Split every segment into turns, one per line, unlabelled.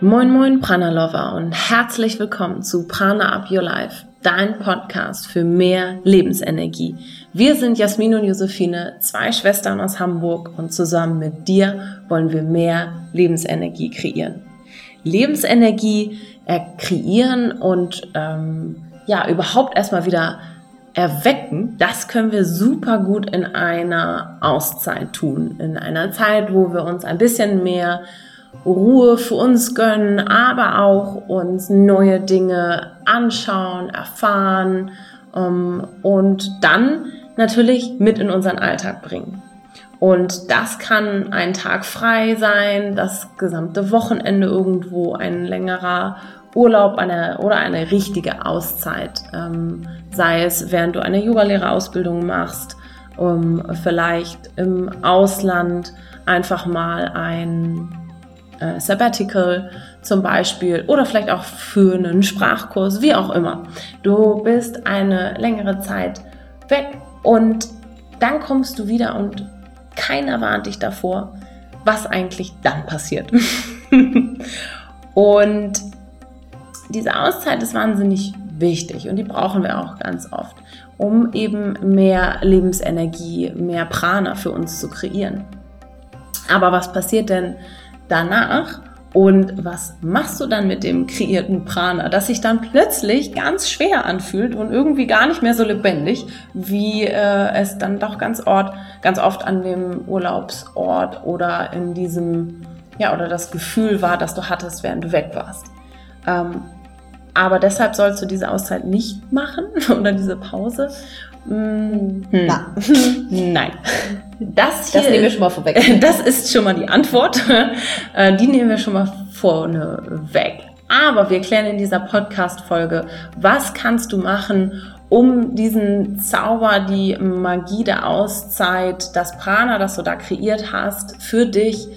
Moin Moin Prana Lover und herzlich willkommen zu Prana Up Your Life, dein Podcast für mehr Lebensenergie. Wir sind Jasmin und Josephine, zwei Schwestern aus Hamburg und zusammen mit dir wollen wir mehr Lebensenergie kreieren. Lebensenergie äh, kreieren und ähm, ja, überhaupt erstmal wieder erwecken, das können wir super gut in einer Auszeit tun. In einer Zeit, wo wir uns ein bisschen mehr Ruhe für uns gönnen, aber auch uns neue Dinge anschauen, erfahren um, ähm, und dann natürlich mit in unseren Alltag bringen. Und das kann ein Tag frei sein, das gesamte Wochenende irgendwo, ein längerer Urlaub eine, oder eine richtige Auszeit. Ähm, sei es, während du eine Yogalehrerausbildung machst, um vielleicht im Ausland einfach mal ein äh, Sabbatical zum Beispiel oder vielleicht auch für einen Sprachkurs, wie auch immer. Du bist eine längere Zeit weg und dann kommst du wieder und keiner warnt dich davor, was eigentlich dann passiert. und diese Auszeit ist wahnsinnig wichtig und die brauchen wir auch ganz oft, um eben mehr Lebensenergie, mehr Prana für uns zu kreieren. Aber was passiert denn, danach und was machst du dann mit dem kreierten Prana, das sich dann plötzlich ganz schwer anfühlt und irgendwie gar nicht mehr so lebendig, wie äh, es dann doch ganz, Ort, ganz oft an dem Urlaubsort oder in diesem, ja, oder das Gefühl war, das du hattest, während du weg warst. Ähm, aber deshalb sollst du diese Auszeit nicht machen oder diese Pause,
hm. Nein.
Das, hier, das nehmen wir schon mal vorweg. Das ist schon mal die Antwort. Äh, die nehmen wir schon mal vorne weg. Aber wir klären in dieser Podcast-Folge, was kannst du machen, um diesen Zauber, die Magie der Auszeit, das Prana, das du da kreiert hast, für dich,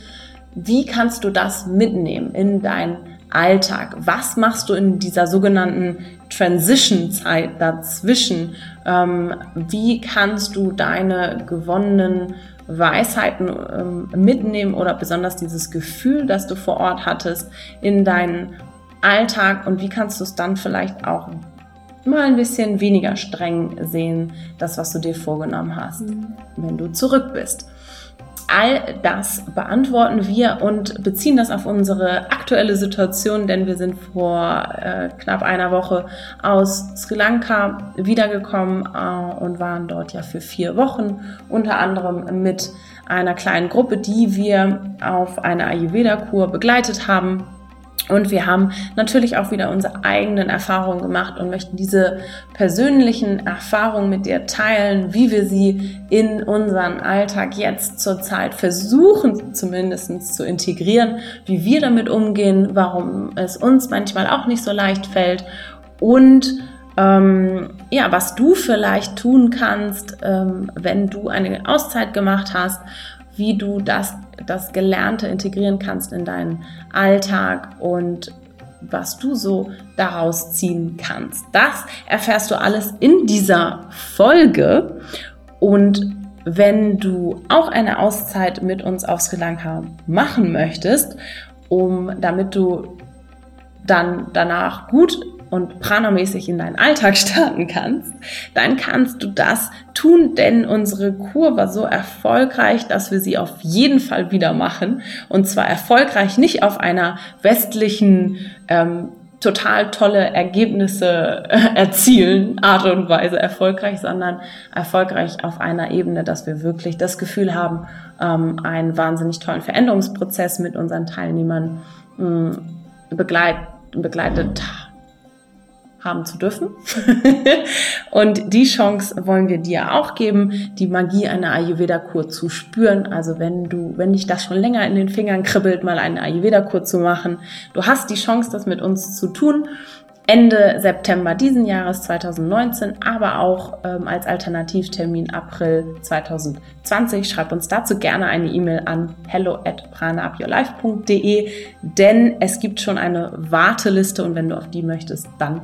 wie kannst du das mitnehmen in dein Alltag? Was machst du in dieser sogenannten Transition-Zeit dazwischen? Ähm, wie kannst du deine gewonnenen Weisheiten ähm, mitnehmen oder besonders dieses Gefühl, das du vor Ort hattest, in deinen Alltag und wie kannst du es dann vielleicht auch mal ein bisschen weniger streng sehen, das, was du dir vorgenommen hast, mhm. wenn du zurück bist. All das beantworten wir und beziehen das auf unsere aktuelle Situation, denn wir sind vor äh, knapp einer Woche aus Sri Lanka wiedergekommen äh, und waren dort ja für vier Wochen, unter anderem mit einer kleinen Gruppe, die wir auf eine Ayurveda-Kur begleitet haben und wir haben natürlich auch wieder unsere eigenen Erfahrungen gemacht und möchten diese persönlichen Erfahrungen mit dir teilen, wie wir sie in unseren Alltag jetzt zurzeit versuchen zumindest zu integrieren, wie wir damit umgehen, warum es uns manchmal auch nicht so leicht fällt und ähm, ja, was du vielleicht tun kannst, ähm, wenn du eine Auszeit gemacht hast, wie du das, das Gelernte integrieren kannst in deinen Alltag und was du so daraus ziehen kannst. Das erfährst du alles in dieser Folge. Und wenn du auch eine Auszeit mit uns auf Sri Lanka machen möchtest, um damit du dann danach gut und pranamäßig in deinen Alltag starten kannst, dann kannst du das tun, denn unsere Kur war so erfolgreich, dass wir sie auf jeden Fall wieder machen. Und zwar erfolgreich nicht auf einer westlichen ähm, total tolle Ergebnisse äh, erzielen, Art und Weise erfolgreich, sondern erfolgreich auf einer Ebene, dass wir wirklich das Gefühl haben, ähm, einen wahnsinnig tollen Veränderungsprozess mit unseren Teilnehmern mm, begleit, begleitet haben zu dürfen. und die Chance wollen wir dir auch geben, die Magie einer Ayurveda-Kur zu spüren. Also wenn du, wenn dich das schon länger in den Fingern kribbelt, mal eine Ayurveda-Kur zu machen, du hast die Chance, das mit uns zu tun. Ende September diesen Jahres 2019, aber auch ähm, als Alternativtermin April 2020. Schreib uns dazu gerne eine E-Mail an hello at pranaupyourlife.de, denn es gibt schon eine Warteliste und wenn du auf die möchtest, dann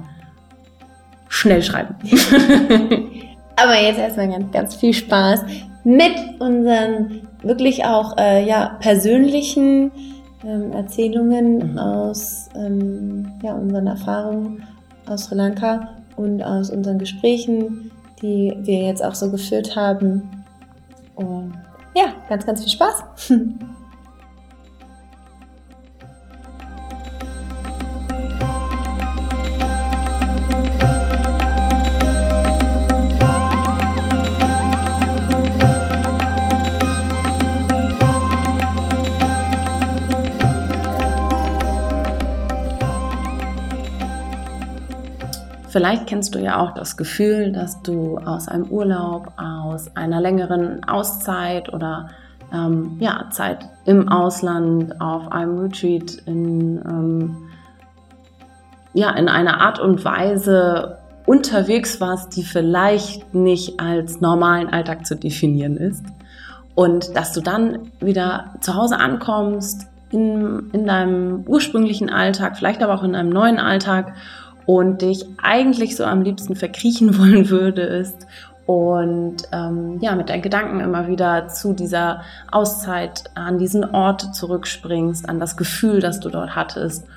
schnell schreiben.
Aber jetzt erstmal ganz, ganz viel Spaß mit unseren wirklich auch äh, ja, persönlichen ähm, Erzählungen mhm. aus ähm, ja, unseren Erfahrungen aus Sri Lanka und aus unseren Gesprächen, die wir jetzt auch so geführt haben. Und ja, ganz, ganz viel Spaß.
Vielleicht kennst du ja auch das Gefühl, dass du aus einem Urlaub, aus einer längeren Auszeit oder ähm, ja, Zeit im Ausland, auf einem Retreat in, ähm, ja, in einer Art und Weise unterwegs warst, die vielleicht nicht als normalen Alltag zu definieren ist. Und dass du dann wieder zu Hause ankommst, in, in deinem ursprünglichen Alltag, vielleicht aber auch in einem neuen Alltag und dich eigentlich so am liebsten verkriechen wollen würdest und ähm, ja, mit deinen Gedanken immer wieder zu dieser Auszeit an diesen Ort zurückspringst, an das Gefühl, das du dort hattest.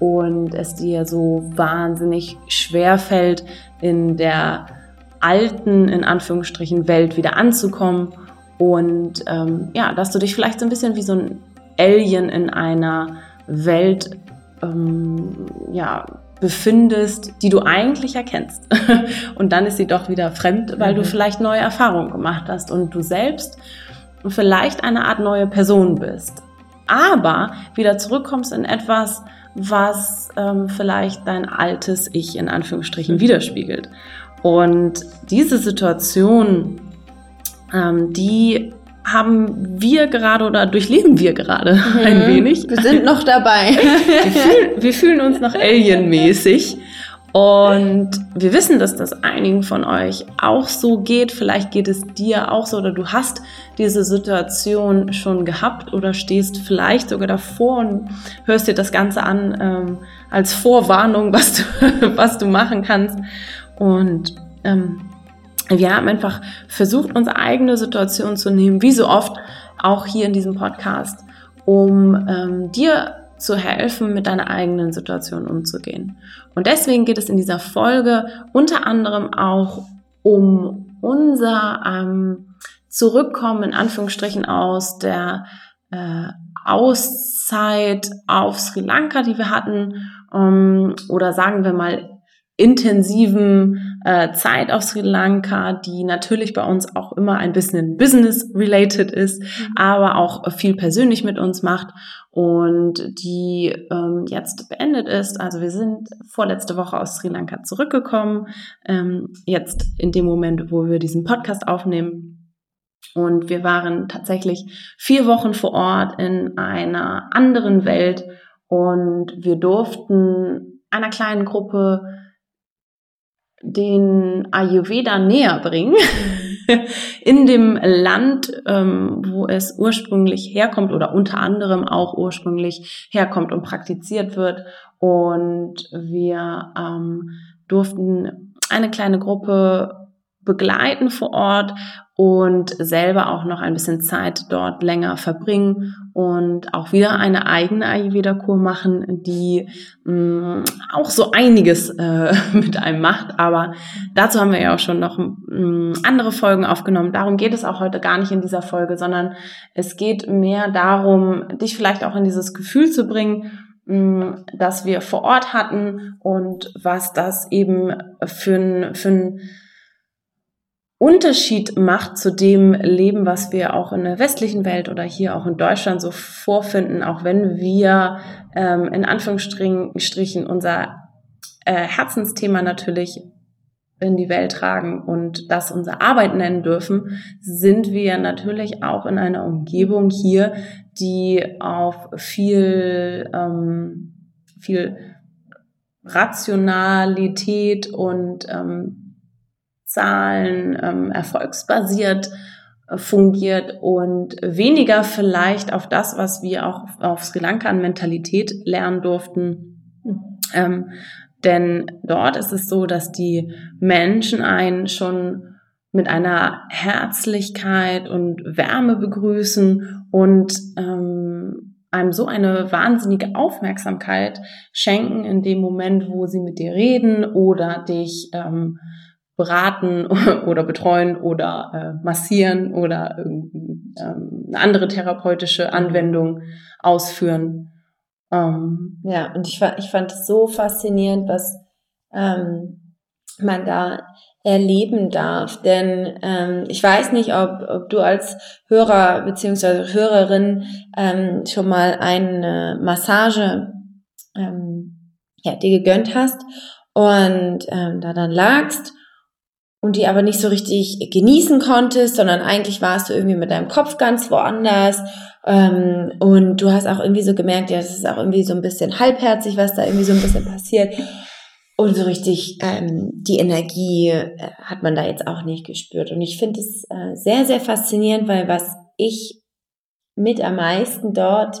Und es dir so wahnsinnig schwer fällt, in der alten, in Anführungsstrichen, Welt wieder anzukommen. Und ähm, ja, dass du dich vielleicht so ein bisschen wie so ein Alien in einer Welt ähm, ja, befindest, die du eigentlich erkennst. und dann ist sie doch wieder fremd, weil mhm. du vielleicht neue Erfahrungen gemacht hast und du selbst vielleicht eine Art neue Person bist. Aber wieder zurückkommst in etwas, was ähm, vielleicht dein altes Ich in Anführungsstrichen mhm. widerspiegelt. Und diese Situation, ähm, die haben wir gerade oder durchleben wir gerade mhm. ein wenig.
Wir sind noch dabei.
wir, fühlen, wir fühlen uns noch alienmäßig. Und wir wissen, dass das einigen von euch auch so geht. Vielleicht geht es dir auch so oder du hast diese Situation schon gehabt oder stehst vielleicht sogar davor und hörst dir das Ganze an ähm, als Vorwarnung, was du, was du machen kannst. Und ähm, wir haben einfach versucht, unsere eigene Situation zu nehmen, wie so oft auch hier in diesem Podcast, um ähm, dir zu helfen, mit deiner eigenen Situation umzugehen. Und deswegen geht es in dieser Folge unter anderem auch um unser ähm, Zurückkommen in Anführungsstrichen aus der äh, Auszeit auf Sri Lanka, die wir hatten, ähm, oder sagen wir mal intensiven äh, Zeit auf Sri Lanka, die natürlich bei uns auch immer ein bisschen business-related ist, mhm. aber auch viel persönlich mit uns macht und die ähm, jetzt beendet ist. Also wir sind vorletzte Woche aus Sri Lanka zurückgekommen, ähm, jetzt in dem Moment, wo wir diesen Podcast aufnehmen. Und wir waren tatsächlich vier Wochen vor Ort in einer anderen Welt und wir durften einer kleinen Gruppe den Ayurveda näher bringen in dem Land, ähm, wo es ursprünglich herkommt oder unter anderem auch ursprünglich herkommt und praktiziert wird. Und wir ähm, durften eine kleine Gruppe begleiten vor Ort und selber auch noch ein bisschen Zeit dort länger verbringen und auch wieder eine eigene Ayurveda-Kur machen, die mh, mm, auch so einiges äh, mit einem macht. Aber dazu haben wir ja auch schon noch mh, mm, andere Folgen aufgenommen. Darum geht es auch heute gar nicht in dieser Folge, sondern es geht mehr darum, dich vielleicht auch in dieses Gefühl zu bringen, mm, dass wir vor Ort hatten und was das eben für ein, für ein Unterschied macht zu dem Leben, was wir auch in der westlichen Welt oder hier auch in Deutschland so vorfinden, auch wenn wir ähm, in Anführungsstrichen unser äh, Herzensthema natürlich in die Welt tragen und das unsere Arbeit nennen dürfen, sind wir natürlich auch in einer Umgebung hier, die auf viel, ähm, viel Rationalität und ähm, Zahlen, ähm, erfolgsbasiert äh, fungiert und weniger vielleicht auf das, was wir auch auf Sri Lanka an Mentalität lernen durften. Ähm, denn dort ist es so, dass die Menschen einen schon mit einer Herzlichkeit und Wärme begrüßen und ähm, einem so eine wahnsinnige Aufmerksamkeit schenken in dem Moment, wo sie mit dir reden oder dich ähm, beraten oder betreuen oder äh, massieren oder irgendwie ähm, eine andere therapeutische Anwendung ausführen.
Ähm, ja, und ich, ich fand es so faszinierend, was ähm, man da erleben darf. Denn ähm, ich weiß nicht, ob, ob du als Hörer beziehungsweise Hörerin ähm, schon mal eine Massage ähm, ja, dir gegönnt hast und ähm, da dann lagst und die aber nicht so richtig genießen konntest, sondern eigentlich warst du irgendwie mit deinem Kopf ganz woanders. Ähm, und du hast auch irgendwie so gemerkt, ja, es ist auch irgendwie so ein bisschen halbherzig, was da irgendwie so ein bisschen passiert. Und so richtig ähm, die Energie äh, hat man da jetzt auch nicht gespürt. Und ich finde es äh, sehr, sehr faszinierend, weil was ich mit am meisten dort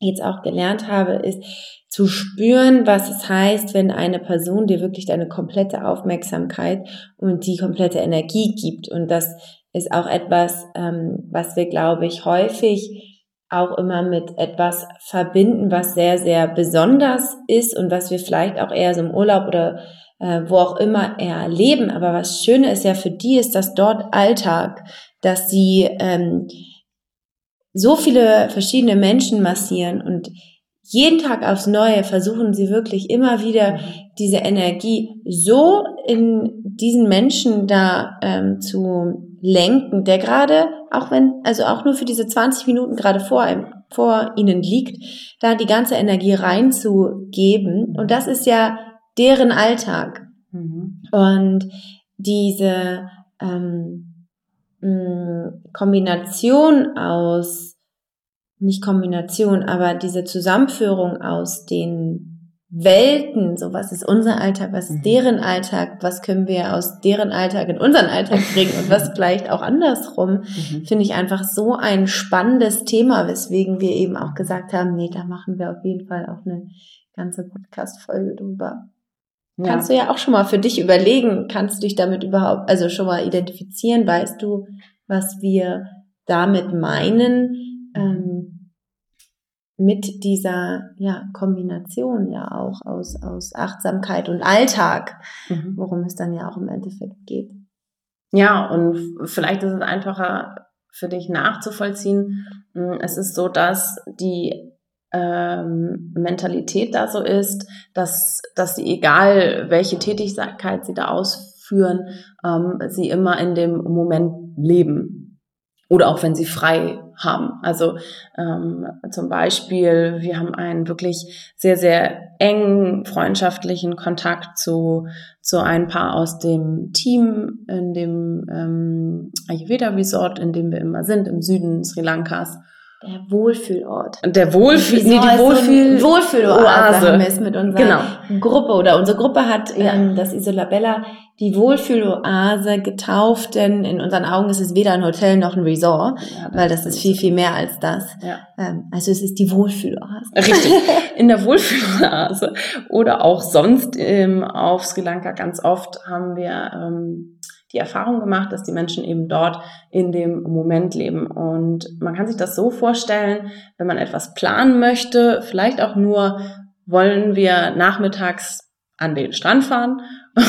jetzt auch gelernt habe, ist zu spüren, was es heißt, wenn eine Person dir wirklich deine komplette Aufmerksamkeit und die komplette Energie gibt. Und das ist auch etwas, ähm, was wir, glaube ich, häufig auch immer mit etwas verbinden, was sehr, sehr besonders ist und was wir vielleicht auch eher so im Urlaub oder äh, wo auch immer erleben. Aber was Schöne ist ja für die, ist dass dort Alltag, dass sie ähm, so viele verschiedene Menschen massieren und jeden Tag aufs Neue versuchen sie wirklich immer wieder diese Energie so in diesen Menschen da ähm, zu lenken, der gerade, auch wenn, also auch nur für diese 20 Minuten gerade vor, vor ihnen liegt, da die ganze Energie reinzugeben. Und das ist ja deren Alltag. Mhm. Und diese ähm, Kombination aus nicht Kombination, aber diese Zusammenführung aus den Welten, so was ist unser Alltag, was ist mhm. deren Alltag, was können wir aus deren Alltag in unseren Alltag bringen und was vielleicht auch andersrum, mhm. finde ich einfach so ein spannendes Thema, weswegen wir eben auch gesagt haben, nee, da machen wir auf jeden Fall auch eine ganze Podcast-Folge drüber. Ja. Kannst du ja auch schon mal für dich überlegen, kannst du dich damit überhaupt, also schon mal identifizieren, weißt du, was wir damit meinen? Ähm, mit dieser ja, Kombination ja auch aus, aus Achtsamkeit und Alltag, mhm. worum es dann ja auch im Endeffekt geht.
Ja, und vielleicht ist es einfacher für dich nachzuvollziehen. Hm, es ist so, dass die ähm, Mentalität da so ist, dass, dass sie, egal welche Tätigkeit sie da ausführen, ähm, sie immer in dem Moment leben. Oder auch wenn sie frei haben. Also ähm, zum Beispiel, wir haben einen wirklich sehr, sehr engen freundschaftlichen Kontakt zu, zu ein paar aus dem Team in dem ähm, Ayurveda Resort, in dem wir immer sind, im Süden Sri Lankas.
Der Wohlfühlort.
Der Wohlfühl, nee, die
Wohlfühl so Wohlfühloase haben wir es mit unserer genau. Gruppe oder unsere Gruppe hat ja. ähm, das Isolabella die Wohlfühloase getauft, denn in unseren Augen ist es weder ein Hotel noch ein Resort, ja, weil das ist viel, viel mehr als das. Ja. Ähm, also es ist die Wohlfühloase.
Richtig. In der Wohlfühloase oder auch sonst ähm, auf Sri Lanka ganz oft haben wir ähm, die Erfahrung gemacht, dass die Menschen eben dort in dem Moment leben. Und man kann sich das so vorstellen, wenn man etwas planen möchte, vielleicht auch nur wollen wir nachmittags an den Strand fahren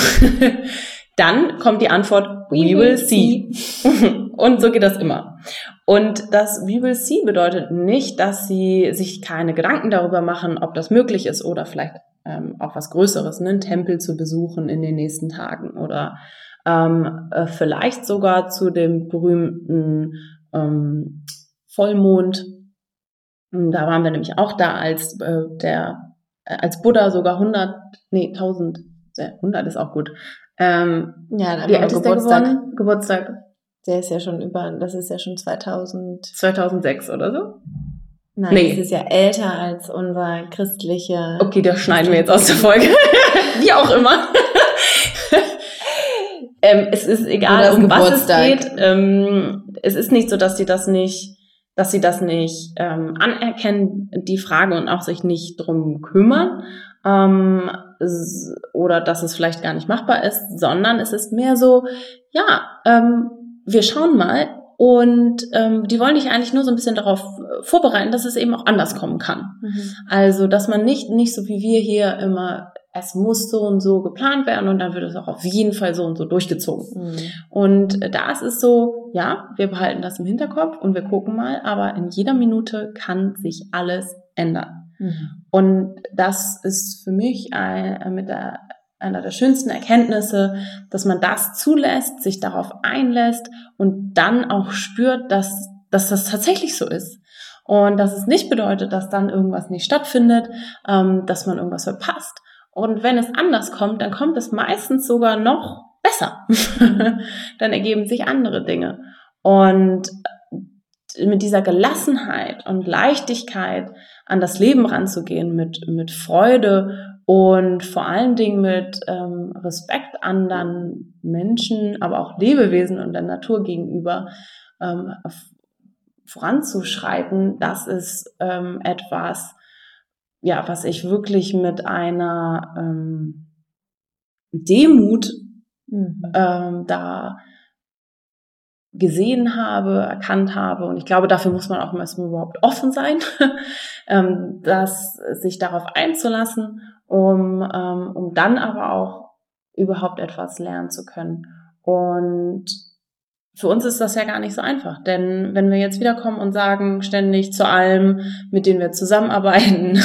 Dann kommt die Antwort, we will see. Und so geht das immer. Und das we will see bedeutet nicht, dass sie sich keine Gedanken darüber machen, ob das möglich ist oder vielleicht ähm, auch was Größeres, ne? einen Tempel zu besuchen in den nächsten Tagen oder ähm, äh, vielleicht sogar zu dem berühmten ähm, Vollmond. Da waren wir nämlich auch da, als äh, der äh, als Buddha sogar 100, nee 1000 100 ist auch gut. Ähm,
ja, wie alt ist Geburtstag? der geworden?
Geburtstag.
Der ist ja schon über, das ist ja schon 2000.
2006 oder so?
Nein, nee. das ist ja älter als unser christliche.
Okay, das schneiden wir jetzt aus der Folge. wie auch immer. Ähm, es ist egal, um was es geht. Ähm, es ist nicht so, dass sie das nicht, dass sie das nicht ähm, anerkennen, die Frage und auch sich nicht drum kümmern. Ähm, oder dass es vielleicht gar nicht machbar ist, sondern es ist mehr so, ja, ähm, wir schauen mal und ähm, die wollen dich eigentlich nur so ein bisschen darauf äh, vorbereiten, dass es eben auch anders kommen kann. Mhm. Also, dass man nicht, nicht so wie wir hier immer, es muss so und so geplant werden und dann wird es auch auf jeden Fall so und so durchgezogen. Mhm. Und da ist so, ja, wir behalten das im Hinterkopf und wir gucken mal, aber in jeder Minute kann sich alles ändern. Mhm. Und das ist für mich ein, mit der einer der schönsten Erkenntnisse, dass man das zulässt, sich darauf einlässt und dann auch spürt, dass, dass das tatsächlich so ist. Und dass es nicht bedeutet, dass dann irgendwas nicht stattfindet, ähm, dass man irgendwas verpasst. Und wenn es anders kommt, dann kommt es meistens sogar noch besser. dann ergeben sich andere Dinge. Und mit dieser Gelassenheit und Leichtigkeit an das Leben ranzugehen, mit, mit Freude und vor allen Dingen mit ähm, Respekt anderen Menschen, aber auch Lebewesen und der Natur gegenüber ähm, voranzuschreiten, das ist ähm, etwas, ja, was ich wirklich mit einer ähm, Demut mhm. ähm, da gesehen habe, erkannt habe. Und ich glaube, dafür muss man auch erstmal überhaupt offen sein, ähm, das sich darauf einzulassen, um, ähm, um dann aber auch überhaupt etwas lernen zu können. Und für uns ist das ja gar nicht so einfach, denn wenn wir jetzt wiederkommen und sagen ständig zu allem, mit denen wir zusammenarbeiten,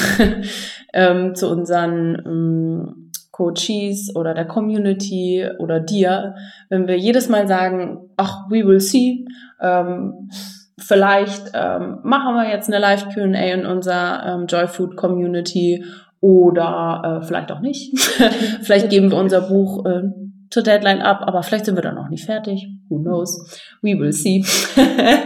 ähm, zu unseren ähm, Coaches oder der Community oder dir, wenn wir jedes Mal sagen, ach, we will see, ähm, vielleicht ähm, machen wir jetzt eine Live Q&A in unserer ähm, Joy Food Community oder äh, vielleicht auch nicht. vielleicht geben wir unser Buch äh, zur Deadline ab, aber vielleicht sind wir dann noch nicht fertig. Who knows? We will see.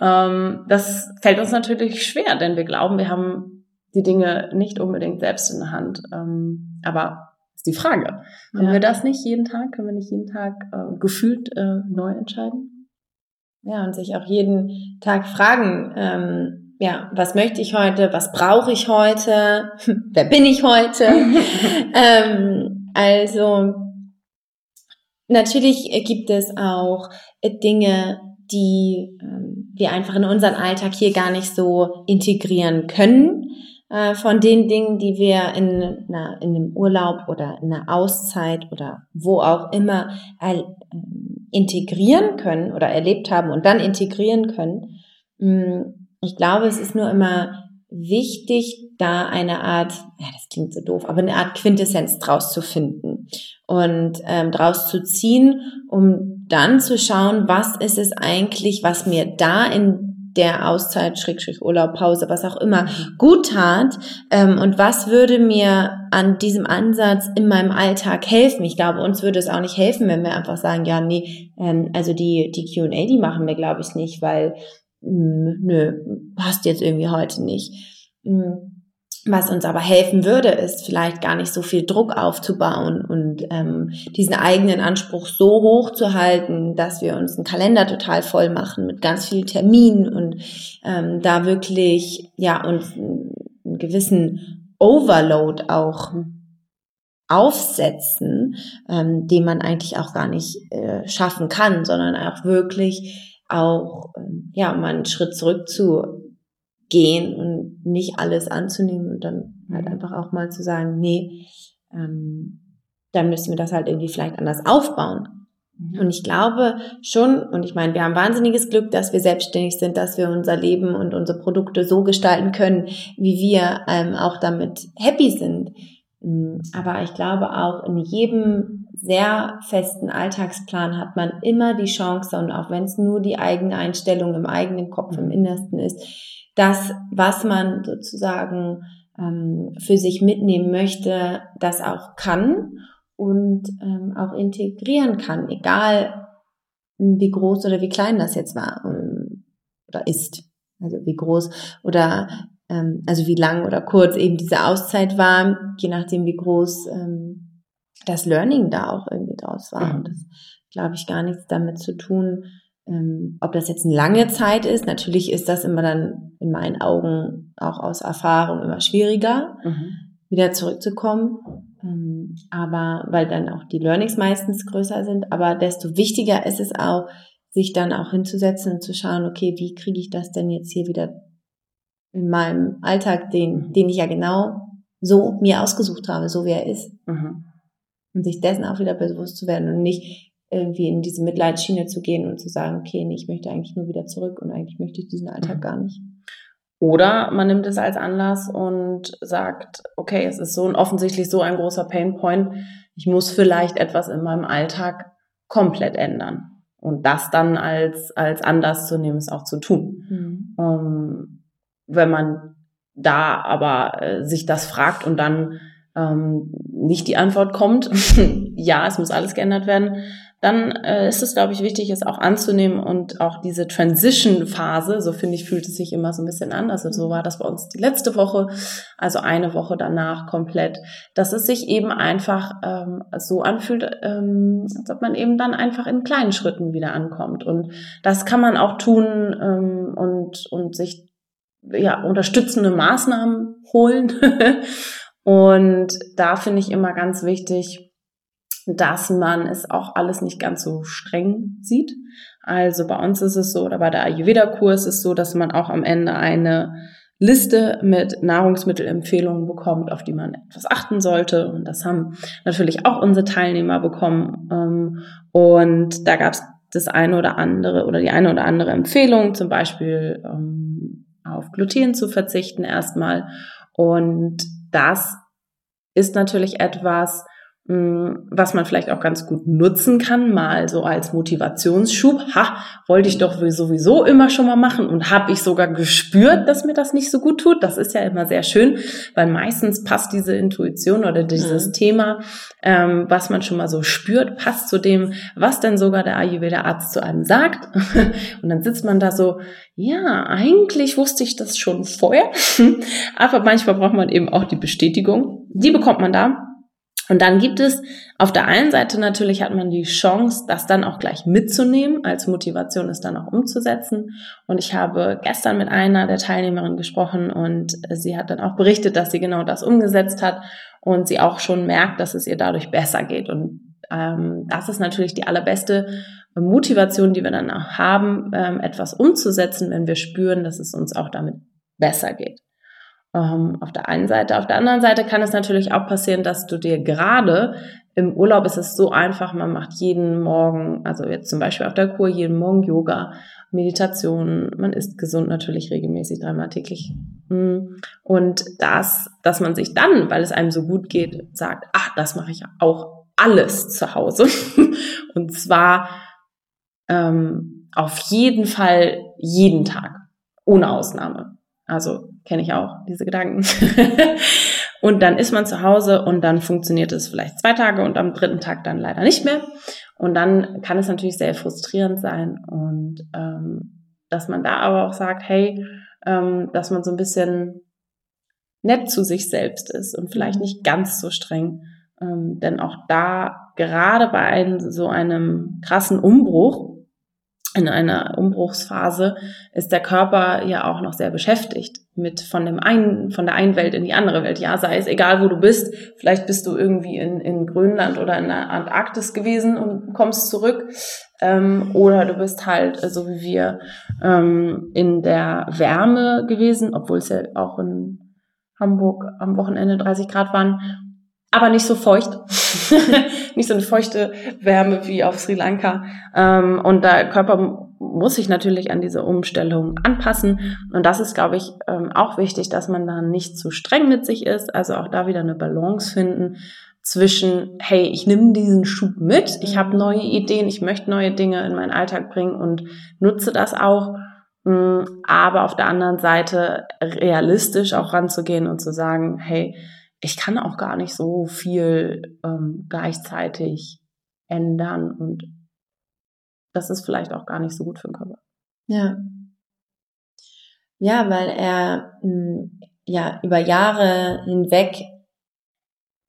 ähm, das fällt uns natürlich schwer, denn wir glauben, wir haben die Dinge nicht unbedingt selbst in der Hand. Ähm, aber ist die Frage. Können ja. wir das nicht jeden Tag? Können wir nicht jeden Tag äh, gefühlt äh, neu entscheiden?
Ja, und sich auch jeden Tag fragen, ähm, ja, was möchte ich heute? Was brauche ich heute? Wer bin ich heute? ähm, also, natürlich gibt es auch Dinge, die ähm, wir einfach in unseren Alltag hier gar nicht so integrieren können äh, von den Dingen, die wir in, einer, in einem Urlaub oder in einer Auszeit oder wo auch immer äh, integrieren können oder erlebt haben und dann integrieren können. Mm, ich glaube, es ist nur immer wichtig, da eine Art, ja, das klingt so doof, aber eine Art Quintessenz draus zu finden und ähm, draus zu ziehen, um dann zu schauen, was ist es eigentlich, was mir da in der Auszeit, Schrägstrich Urlaub, Pause, was auch immer, gut tat ähm, und was würde mir an diesem Ansatz in meinem Alltag helfen. Ich glaube, uns würde es auch nicht helfen, wenn wir einfach sagen, ja, nee, ähm, also die, die Q&A, die machen wir, glaube ich, nicht, weil, nö, passt jetzt irgendwie heute nicht. Mh was uns aber helfen würde, ist vielleicht gar nicht so viel Druck aufzubauen und ähm, diesen eigenen Anspruch so hoch zu halten, dass wir uns einen Kalender total voll machen mit ganz vielen Terminen und ähm, da wirklich ja uns einen gewissen Overload auch aufsetzen, ähm, den man eigentlich auch gar nicht äh, schaffen kann, sondern auch wirklich auch ähm, ja mal einen Schritt zurück zu gehen und nicht alles anzunehmen und dann halt mhm. einfach auch mal zu sagen, nee, ähm, dann müssen wir das halt irgendwie vielleicht anders aufbauen. Mhm. Und ich glaube schon, und ich meine, wir haben wahnsinniges Glück, dass wir selbstständig sind, dass wir unser Leben und unsere Produkte so gestalten können, wie wir ähm, auch damit happy sind. Mm, aber ich glaube auch in jedem sehr festen Alltagsplan hat man immer die Chance, und auch wenn es nur die eigene Einstellung im eigenen Kopf, im Innersten ist, das, was man sozusagen ähm, für sich mitnehmen möchte, das auch kann und ähm, auch integrieren kann, egal wie groß oder wie klein das jetzt war ähm, oder ist. Also wie groß oder ähm, also wie lang oder kurz eben diese Auszeit war, je nachdem wie groß ähm, das Learning da auch irgendwie draus war. Und das glaube ich gar nichts damit zu tun, ähm, ob das jetzt eine lange Zeit ist, natürlich ist das immer dann in meinen Augen auch aus Erfahrung immer schwieriger, mhm. wieder zurückzukommen. Ähm, aber weil dann auch die Learnings meistens größer sind, aber desto wichtiger ist es auch, sich dann auch hinzusetzen und zu schauen, okay, wie kriege ich das denn jetzt hier wieder in meinem Alltag, den, mhm. den ich ja genau so mir ausgesucht habe, so wie er ist. Mhm. Und sich dessen auch wieder bewusst zu werden und nicht irgendwie in diese Mitleidsschiene zu gehen und zu sagen, okay, nee, ich möchte eigentlich nur wieder zurück und eigentlich möchte ich diesen Alltag mhm. gar nicht.
Oder man nimmt es als Anlass und sagt, okay, es ist so ein offensichtlich so ein großer Painpoint, ich muss vielleicht etwas in meinem Alltag komplett ändern. Und das dann als, als Anlass zu nehmen, es auch zu tun. Mhm. Um, ähm, wenn man da aber äh, sich das fragt und dann ähm, nicht die Antwort kommt, ja, es muss alles geändert werden, dann äh, ist es, glaube ich, wichtig, es auch anzunehmen und auch diese Transition-Phase, so finde ich, fühlt es sich immer so ein bisschen an. Also so war das bei uns die letzte Woche, also eine Woche danach komplett, dass es sich eben einfach ähm, so anfühlt, ähm, als ob man eben dann einfach in kleinen Schritten wieder ankommt. Und das kann man auch tun ähm, und, und sich ja, unterstützende Maßnahmen holen. und da finde ich immer ganz wichtig, dass man es auch alles nicht ganz so streng sieht. Also bei uns ist es so, oder bei der Ayurveda-Kurs ist es so, dass man auch am Ende eine Liste mit Nahrungsmittelempfehlungen bekommt, auf die man etwas achten sollte. Und das haben natürlich auch unsere Teilnehmer bekommen. Ähm, und da gab es das eine oder andere oder die eine oder andere Empfehlung, zum Beispiel ähm, auf Gluten zu verzichten erstmal. Und das ist natürlich etwas, was man vielleicht auch ganz gut nutzen kann, mal so als Motivationsschub. Ha, wollte ich doch sowieso immer schon mal machen und habe ich sogar gespürt, dass mir das nicht so gut tut. Das ist ja immer sehr schön, weil meistens passt diese Intuition oder dieses mhm. Thema, ähm, was man schon mal so spürt, passt zu dem, was denn sogar der Ayurveda-Arzt zu einem sagt. und dann sitzt man da so, ja, eigentlich wusste ich das schon vorher, aber manchmal braucht man eben auch die Bestätigung. Die bekommt man da und dann gibt es auf der einen Seite natürlich hat man die Chance, das dann auch gleich mitzunehmen, als Motivation es dann auch umzusetzen. Und ich habe gestern mit einer der Teilnehmerinnen gesprochen und sie hat dann auch berichtet, dass sie genau das umgesetzt hat und sie auch schon merkt, dass es ihr dadurch besser geht. Und ähm, das ist natürlich die allerbeste Motivation, die wir dann auch haben, ähm, etwas umzusetzen, wenn wir spüren, dass es uns auch damit besser geht. Ähm, auf der einen Seite. Auf der anderen Seite kann es natürlich auch passieren, dass du dir gerade im Urlaub ist es so einfach, man macht jeden Morgen, also jetzt zum Beispiel auf der Kur, jeden Morgen Yoga, Meditation, man isst gesund natürlich regelmäßig dreimal täglich. Mm. Und das, dass man sich dann, weil es einem so gut geht, sagt, ach, das mache ich auch alles zu Hause. Und zwar ähm, auf jeden Fall jeden Tag, ohne Ausnahme. Also kenne ich auch, diese Gedanken. und dann ist man zu Hause und dann funktioniert es vielleicht zwei Tage und am dritten Tag dann leider nicht mehr. Und dann kann es natürlich sehr frustrierend sein und ähm, dass man da aber auch sagt, hey, ähm, dass man so ein bisschen nett zu sich selbst ist und vielleicht mhm. nicht ganz so streng. Ähm, denn auch da, gerade bei einem, so einem krassen Umbruch, in einer Umbruchsphase ist der Körper ja auch noch sehr beschäftigt mit von dem einen, von der einen Welt in die andere Welt. Ja, sei es egal, wo du bist. Vielleicht bist du irgendwie in, in Grönland oder in der Antarktis gewesen und kommst zurück. Ähm, oder du bist halt, äh, so wie wir, ähm, in der Wärme gewesen, obwohl es ja auch in Hamburg am Wochenende 30 Grad waren. Aber nicht so feucht. nicht so eine feuchte Wärme wie auf Sri Lanka. Ähm, und der Körper muss sich natürlich an diese Umstellung anpassen. Und das ist, glaube ich, ähm, auch wichtig, dass man da nicht zu streng mit sich ist. Also auch da wieder eine Balance finden zwischen, hey, ich nehme diesen Schub mit, ich habe neue Ideen, ich möchte neue Dinge in meinen Alltag bringen und nutze das auch. Mm, aber auf der anderen Seite realistisch auch ranzugehen und zu sagen, hey, ich kann auch gar nicht so viel ähm, gleichzeitig ändern und das ist vielleicht auch gar nicht so gut für den Körper.
Ja. Ja, weil er mh, hm, ja über Jahre hinweg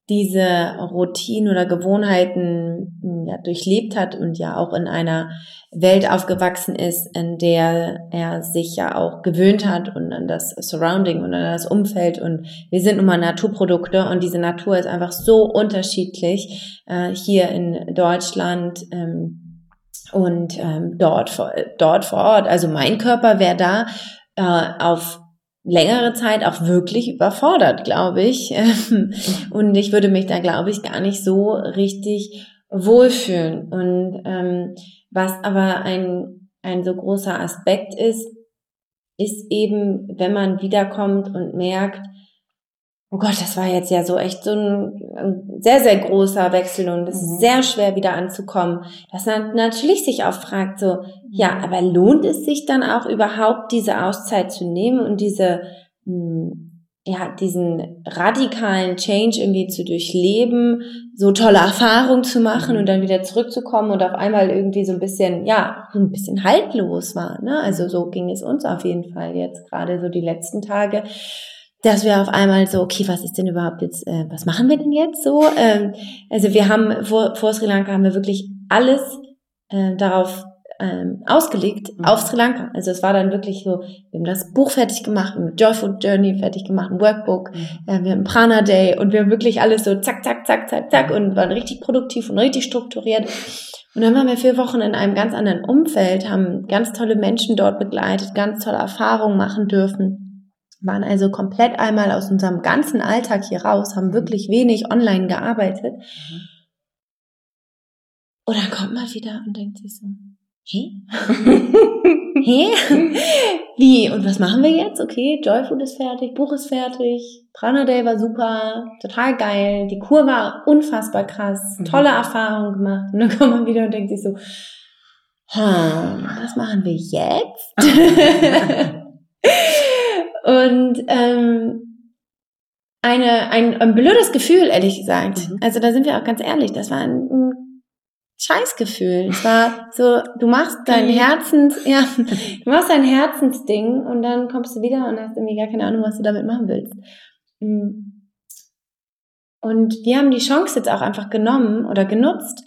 diese Routinen oder Gewohnheiten hm, ja, durchlebt hat und ja auch in einer Welt aufgewachsen ist, in der er sich ja auch gewöhnt hat und an das Surrounding und an das Umfeld. Und wir sind nun mal Naturprodukte und diese Natur ist einfach so unterschiedlich äh, hier in Deutschland. Ähm, und ähm, dort, vor, dort vor Ort. Also mein Körper wäre da äh, auf längere Zeit auch wirklich überfordert, glaube ich. Und ich würde mich da, glaube ich, gar nicht so richtig wohlfühlen. Und ähm, was aber ein, ein so großer Aspekt ist, ist eben, wenn man wiederkommt und merkt, oh Gott, das war jetzt ja so echt so ein, sehr, sehr großer Wechsel und es ist mhm. sehr schwer wieder anzukommen, dass man natürlich sich auch fragt, so, ja, aber lohnt es sich dann auch überhaupt, diese Auszeit zu nehmen und diese, hm, ja, diesen radikalen Change irgendwie zu durchleben, so tolle Erfahrungen zu machen und dann wieder zurückzukommen und auf einmal irgendwie so ein bisschen, ja, ein bisschen haltlos war, ne? Also so ging es uns auf jeden Fall jetzt gerade so die letzten Tage dass wir auf einmal so, okay, was ist denn überhaupt jetzt, äh, was machen wir denn jetzt so? Ähm, also wir haben vor, vor Sri Lanka haben wir wirklich alles äh, darauf ähm, ausgelegt mhm. auf Sri Lanka. Also es war dann wirklich so, wir haben das Buch fertig gemacht, wir haben Joyful Journey fertig gemacht, ein Workbook, mhm. äh, wir haben Prana Day und wir haben wirklich alles so zack, zack, zack, zack, zack und waren richtig produktiv und richtig strukturiert. Und dann waren wir vier Wochen in einem ganz anderen Umfeld, haben ganz tolle Menschen dort begleitet, ganz tolle Erfahrungen machen dürfen waren also komplett einmal aus unserem ganzen Alltag hier raus, haben wirklich wenig online gearbeitet. Mhm. Und dann kommt man wieder und denkt sich so, hä? hä? Wie? Und was machen wir jetzt? Okay, Joyfood ist fertig, Buch ist fertig, Prana Day war super, total geil, die Kur war unfassbar krass, mhm. tolle Erfahrung gemacht. Und dann kommt man wieder und denkt sich so, hm, was machen wir jetzt? Und ähm, eine, ein, ein blödes Gefühl, ehrlich gesagt. Mhm. Also da sind wir auch ganz ehrlich, das war ein, ein Scheißgefühl. Es war so, du machst dein Herzens, ja, du machst dein Herzensding und dann kommst du wieder und hast irgendwie gar keine Ahnung, was du damit machen willst. Mm. Und wir haben die Chance jetzt auch einfach genommen oder genutzt,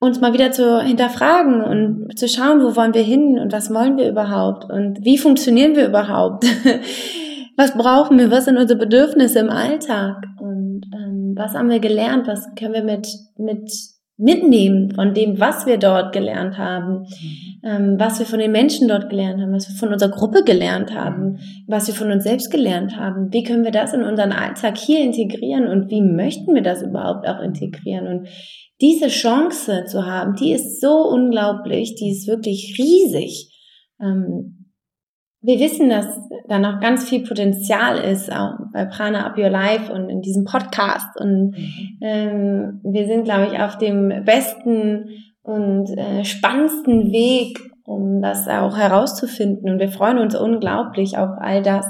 uns mal wieder zu hinterfragen und zu schauen, wo wollen wir hin und was wollen wir überhaupt und wie funktionieren wir überhaupt? was brauchen wir? Was sind unsere Bedürfnisse im Alltag? Und ähm, was haben wir gelernt? Was können wir mit, mit mitnehmen von dem, was wir dort gelernt haben, ähm, was wir von den Menschen dort gelernt haben, was wir von unserer Gruppe gelernt haben, was wir von uns selbst gelernt haben. Wie können wir das in unseren Alltag hier integrieren und wie möchten wir das überhaupt auch integrieren? Und diese Chance zu haben, die ist so unglaublich, die ist wirklich riesig. Ähm, wir wissen, dass da noch ganz viel Potenzial ist, auch bei Prana Up Your Life und in diesem Podcast. Und mhm. ähm, wir sind, glaube ich, auf dem besten und äh, spannendsten Weg, um das auch herauszufinden. Und wir freuen uns unglaublich auf all das,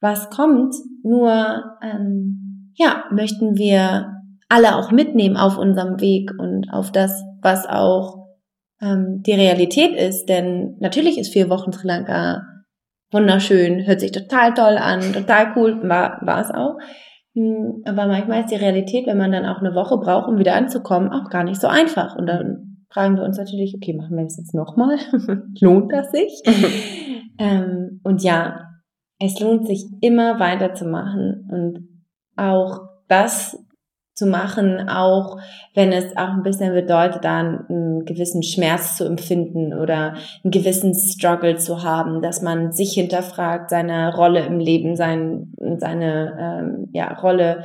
was kommt. Nur, ähm, ja, möchten wir alle auch mitnehmen auf unserem Weg und auf das, was auch ähm, die Realität ist. Denn natürlich ist vier Wochen Sri Lanka wunderschön, hört sich total toll an, total cool, war, war es auch. Hm, aber manchmal ist die Realität, wenn man dann auch eine Woche braucht, um wieder anzukommen, auch gar nicht so einfach. Und dann fragen wir uns natürlich, okay, machen wir das jetzt nochmal? lohnt das sich? ähm, und ja, es lohnt sich immer weiterzumachen und auch das zu machen, auch wenn es auch ein bisschen bedeutet, da einen gewissen Schmerz zu empfinden oder einen gewissen Struggle zu haben, dass man sich hinterfragt, seine Rolle im Leben, sein, seine ähm, ja, Rolle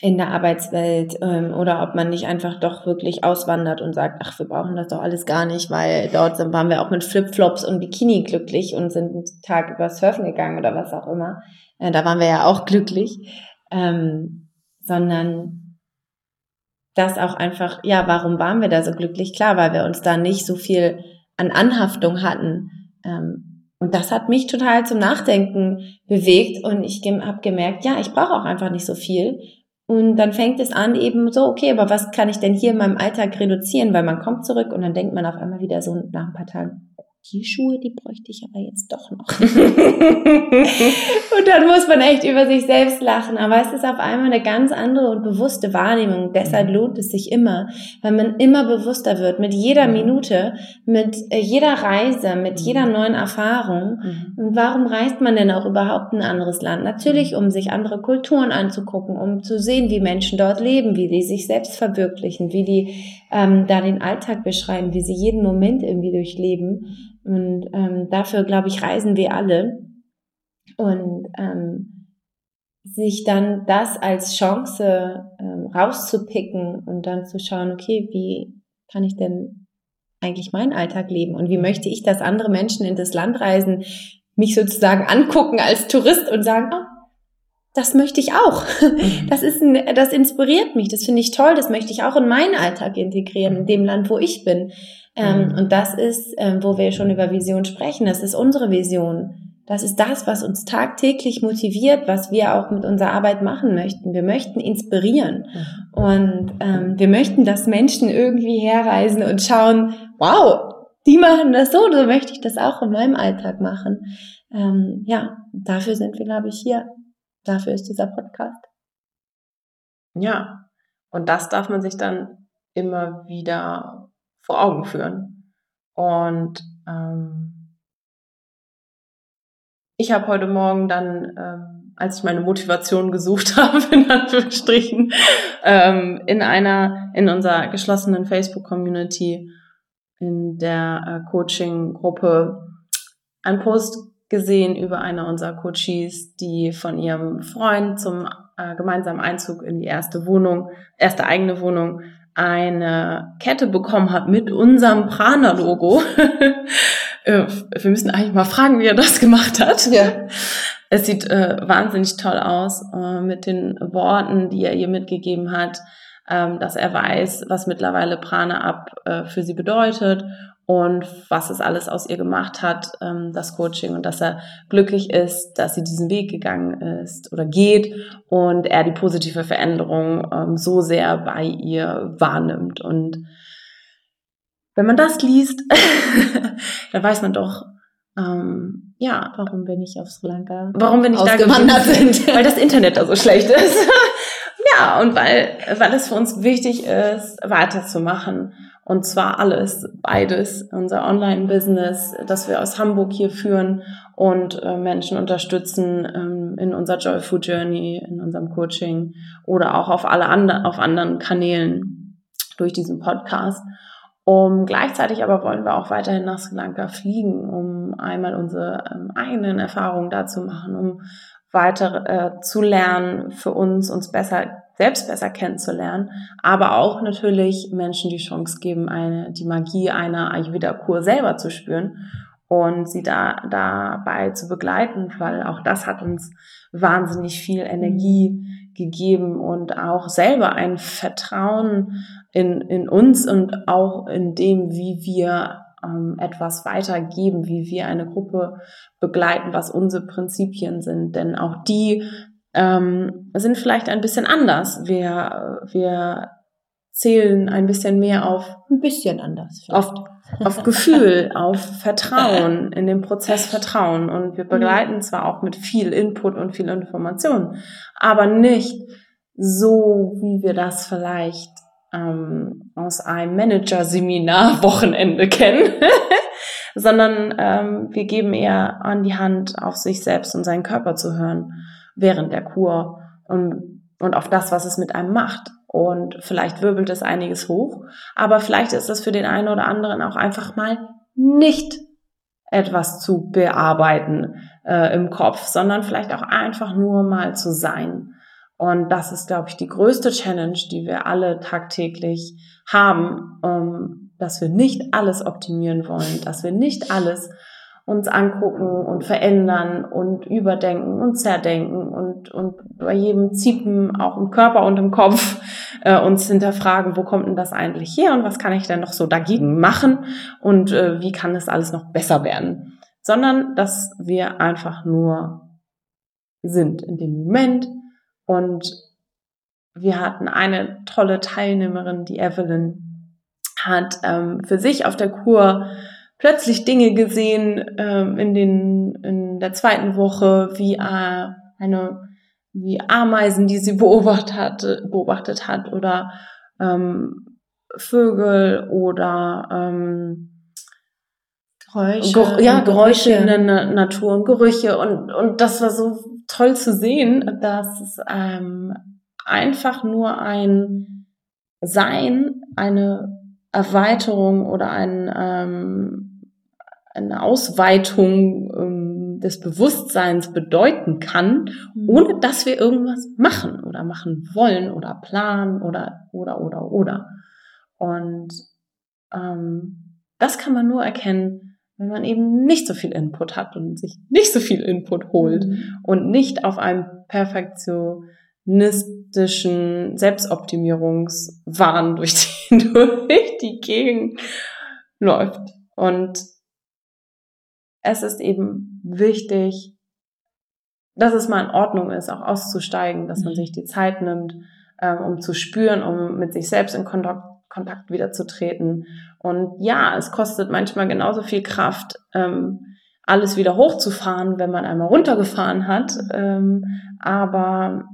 in der Arbeitswelt ähm, oder ob man nicht einfach doch wirklich auswandert und sagt, ach, wir brauchen das doch alles gar nicht, weil dort waren wir auch mit Flipflops und Bikini glücklich und sind einen Tag über Surfen gegangen oder was auch immer. Äh, da waren wir ja auch glücklich. Ähm, sondern das auch einfach, ja, warum waren wir da so glücklich? Klar, weil wir uns da nicht so viel an Anhaftung hatten. Ähm, und das hat mich total zum Nachdenken bewegt und ich habe gemerkt, ja, ich brauche auch einfach nicht so viel. Und dann fängt es an eben so, okay, aber was kann ich denn hier in meinem Alltag reduzieren? Weil man kommt zurück und dann denkt man auf einmal wieder so nach ein paar Tagen, die Schuhe, die bräuchte ich aber jetzt doch noch. und dann muss man echt über sich selbst lachen. Aber es ist auf einmal eine ganz andere und bewusste Wahrnehmung. Deshalb lohnt es sich immer, weil man immer bewusster wird mit jeder Minute, mit äh, jeder Reise, mit jeder neuen Erfahrung. Mhm. Und warum reist man denn auch überhaupt ein anderes Land? Natürlich, um sich andere Kulturen anzugucken, um zu sehen, wie Menschen dort leben, wie die sich selbst verwirklichen, wie die ähm, da den Alltag beschreiben, wie sie jeden Moment irgendwie durchleben. Und ähm, dafür, glaube ich, reisen wir alle. Und ähm, sich dann das als Chance ähm, rauszupicken und dann zu schauen, okay, wie kann ich denn eigentlich meinen Alltag leben und wie möchte ich, dass andere Menschen in das Land reisen, mich sozusagen angucken als Tourist und sagen, oh, das möchte ich auch. Mhm. Das ist ein, das inspiriert mich, das finde ich toll, das möchte ich auch in meinen Alltag integrieren, in dem Land, wo ich bin. Ähm, mhm. und das ist, ähm, wo wir schon über Vision sprechen, das ist unsere Vision. Das ist das, was uns tagtäglich motiviert, was wir auch mit unserer Arbeit machen möchten. Wir möchten inspirieren. Mhm. Und ähm, wir möchten, dass Menschen irgendwie herreisen und schauen, wow, die machen das so, so möchte ich das auch in meinem Alltag machen. Ähm, ja, dafür sind wir, glaube ich, hier. Dafür ist dieser Podcast.
Ja, und das darf man sich dann immer wieder vor Augen führen. Und ähm, ich habe heute Morgen dann, ähm, als ich meine Motivation gesucht habe, in Anführungsstrichen, ähm, in einer, in unserer geschlossenen Facebook-Community, in der äh, Coaching-Gruppe, einen Post gesehen über eine unserer Coaches, die von ihrem Freund zum äh, gemeinsamen Einzug in die erste Wohnung, erste eigene Wohnung eine Kette bekommen hat mit unserem Prana-Logo. Äh, wir müssen eigentlich mal fragen, wie er das gemacht hat. Ja. Es sieht äh, wahnsinnig toll aus äh, mit den Worten, die er ihr mitgegeben hat, ähm, dass er weiß, was mittlerweile Prana ab äh, für sie bedeutet und was es alles aus ihr gemacht hat, ähm, das Coaching und dass er glücklich ist, dass sie diesen Weg gegangen ist oder geht und er die positive Veränderung ähm, so sehr bei ihr wahrnimmt. Und wenn man das liest, dann weiß man doch, ähm, ja,
warum bin ich auf Sri Lanka?
Warum bin ich da gewandert sind? Weil das Internet da so schlecht ist. ja, und weil, weil es für uns wichtig ist, weiterzumachen und zwar alles, beides, unser Online-Business, das wir aus Hamburg hier führen und äh, Menschen unterstützen ähm, in unserer Joyful Journey, in unserem Coaching oder auch auf alle anderen, auf anderen Kanälen durch diesen Podcast. Um gleichzeitig aber wollen wir auch weiterhin nach Sri Lanka fliegen, um einmal unsere ähm, eigenen Erfahrungen da zu machen, um weiter äh, zu lernen, für uns uns besser selbst besser kennenzulernen, aber auch natürlich Menschen die Chance geben, eine, die Magie einer Ayurveda-Kur selber zu spüren und sie da dabei zu begleiten, weil auch das hat uns wahnsinnig viel Energie gegeben und auch selber ein Vertrauen in, in uns und auch in dem, wie wir ähm, etwas weitergeben, wie wir eine Gruppe begleiten, was unsere Prinzipien sind. Denn auch die ähm, sind vielleicht ein bisschen anders. Wir, wir zählen ein bisschen mehr auf
ein bisschen anders.
Auf, auf Gefühl, auf Vertrauen, in dem Prozess Vertrauen. Und wir begleiten zwar auch mit viel Input und viel Information, aber nicht so, wie wir das vielleicht ähm, aus einem Manager-Seminar-Wochenende kennen, sondern ähm, wir geben eher an die Hand, auf sich selbst und seinen Körper zu hören während der Kur und, und auf das, was es mit einem macht. Und vielleicht wirbelt es einiges hoch, aber vielleicht ist es für den einen oder anderen auch einfach mal nicht etwas zu bearbeiten äh, im Kopf, sondern vielleicht auch einfach nur mal zu sein. Und das ist, glaube ich, die größte Challenge, die wir alle tagtäglich haben, um, dass wir nicht alles optimieren wollen, dass wir nicht alles uns angucken und verändern und überdenken und zerdenken und, und bei jedem Ziepen auch im Körper und im Kopf äh, uns hinterfragen, wo kommt denn das eigentlich her und was kann ich denn noch so dagegen machen und äh, wie kann das alles noch besser werden, sondern dass wir einfach nur sind in dem Moment und wir hatten eine tolle Teilnehmerin, die Evelyn, hat ähm, für sich auf der Kur plötzlich Dinge gesehen ähm, in den in der zweiten Woche, wie äh, eine wie Ameisen, die sie beobachtet hat, beobachtet hat oder ähm, Vögel oder ähm, Geräusche, Ger ja, Geräusche in der Natur und Gerüche. Und, und das war so toll zu sehen, dass es ähm, einfach nur ein Sein, eine Erweiterung oder ein, ähm, eine Ausweitung ähm, des Bewusstseins bedeuten kann, mhm. ohne dass wir irgendwas machen oder machen wollen oder planen oder oder oder oder. Und ähm, das kann man nur erkennen, wenn man eben nicht so viel Input hat und sich nicht so viel Input holt mhm. und nicht auf einem perfektionistischen Selbstoptimierungswahn durch die, durch die Gegend läuft. Und es ist eben wichtig, dass es mal in Ordnung ist, auch auszusteigen, dass man mhm. sich die Zeit nimmt, ähm, um zu spüren, um mit sich selbst in Kontakt, Kontakt wieder zu treten. Und ja, es kostet manchmal genauso viel Kraft, ähm, alles wieder hochzufahren, wenn man einmal runtergefahren hat. Ähm, aber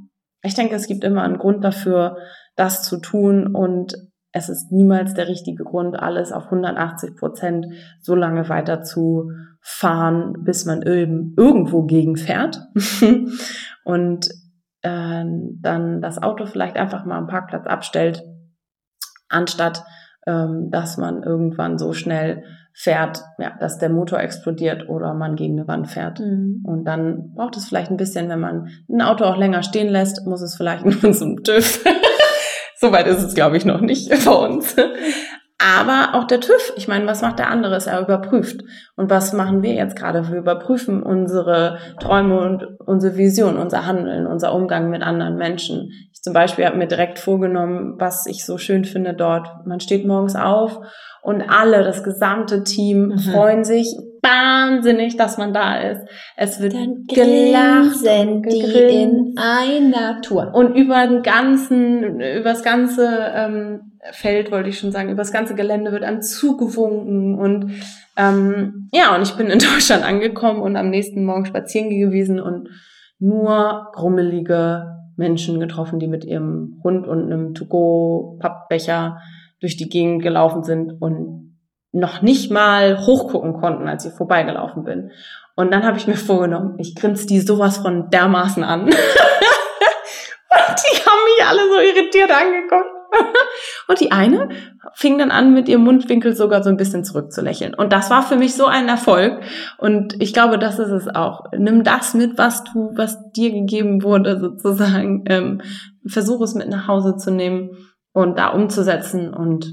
ich denke, es gibt immer einen Grund dafür, das zu tun und es ist niemals der richtige Grund, alles auf 180 Prozent so lange weiter zu fahren, bis man irgendwo gegenfährt und äh, dann das Auto vielleicht einfach mal am Parkplatz abstellt, anstatt ähm, dass man irgendwann so schnell fährt, ja, dass der Motor explodiert oder man gegen eine Wand fährt. Mhm. Und dann braucht es vielleicht ein bisschen, wenn man ein Auto auch länger stehen lässt, muss es vielleicht nur zum TÜV. Soweit ist es, glaube ich, noch nicht bei uns. Aber auch der TÜV, ich meine, was macht der andere? Er überprüft. Und was machen wir jetzt gerade? Wir überprüfen unsere Träume und unsere Vision, unser Handeln, unser Umgang mit anderen Menschen. Zum Beispiel habe mir direkt vorgenommen, was ich so schön finde dort. Man steht morgens auf und alle, das gesamte Team mhm. freuen sich wahnsinnig, dass man da ist. Es wird Dann gelacht,
die in einer Tour.
Und über den ganzen, über das ganze ähm, Feld, wollte ich schon sagen, über das ganze Gelände wird einem zugewunken und ähm, ja, und ich bin in Deutschland angekommen und am nächsten Morgen spazieren gewesen und nur grummelige Menschen getroffen, die mit ihrem Hund und einem To-Go-Pappbecher durch die Gegend gelaufen sind und noch nicht mal hochgucken konnten, als ich vorbeigelaufen bin. Und dann habe ich mir vorgenommen, ich grinse die sowas von dermaßen an. und die haben mich alle so irritiert angeguckt. Und die eine fing dann an, mit ihrem Mundwinkel sogar so ein bisschen zurückzulächeln. Und das war für mich so ein Erfolg. Und ich glaube, das ist es auch. Nimm das mit, was du, was dir gegeben wurde, sozusagen. Ähm, versuch es mit nach Hause zu nehmen und da umzusetzen. Und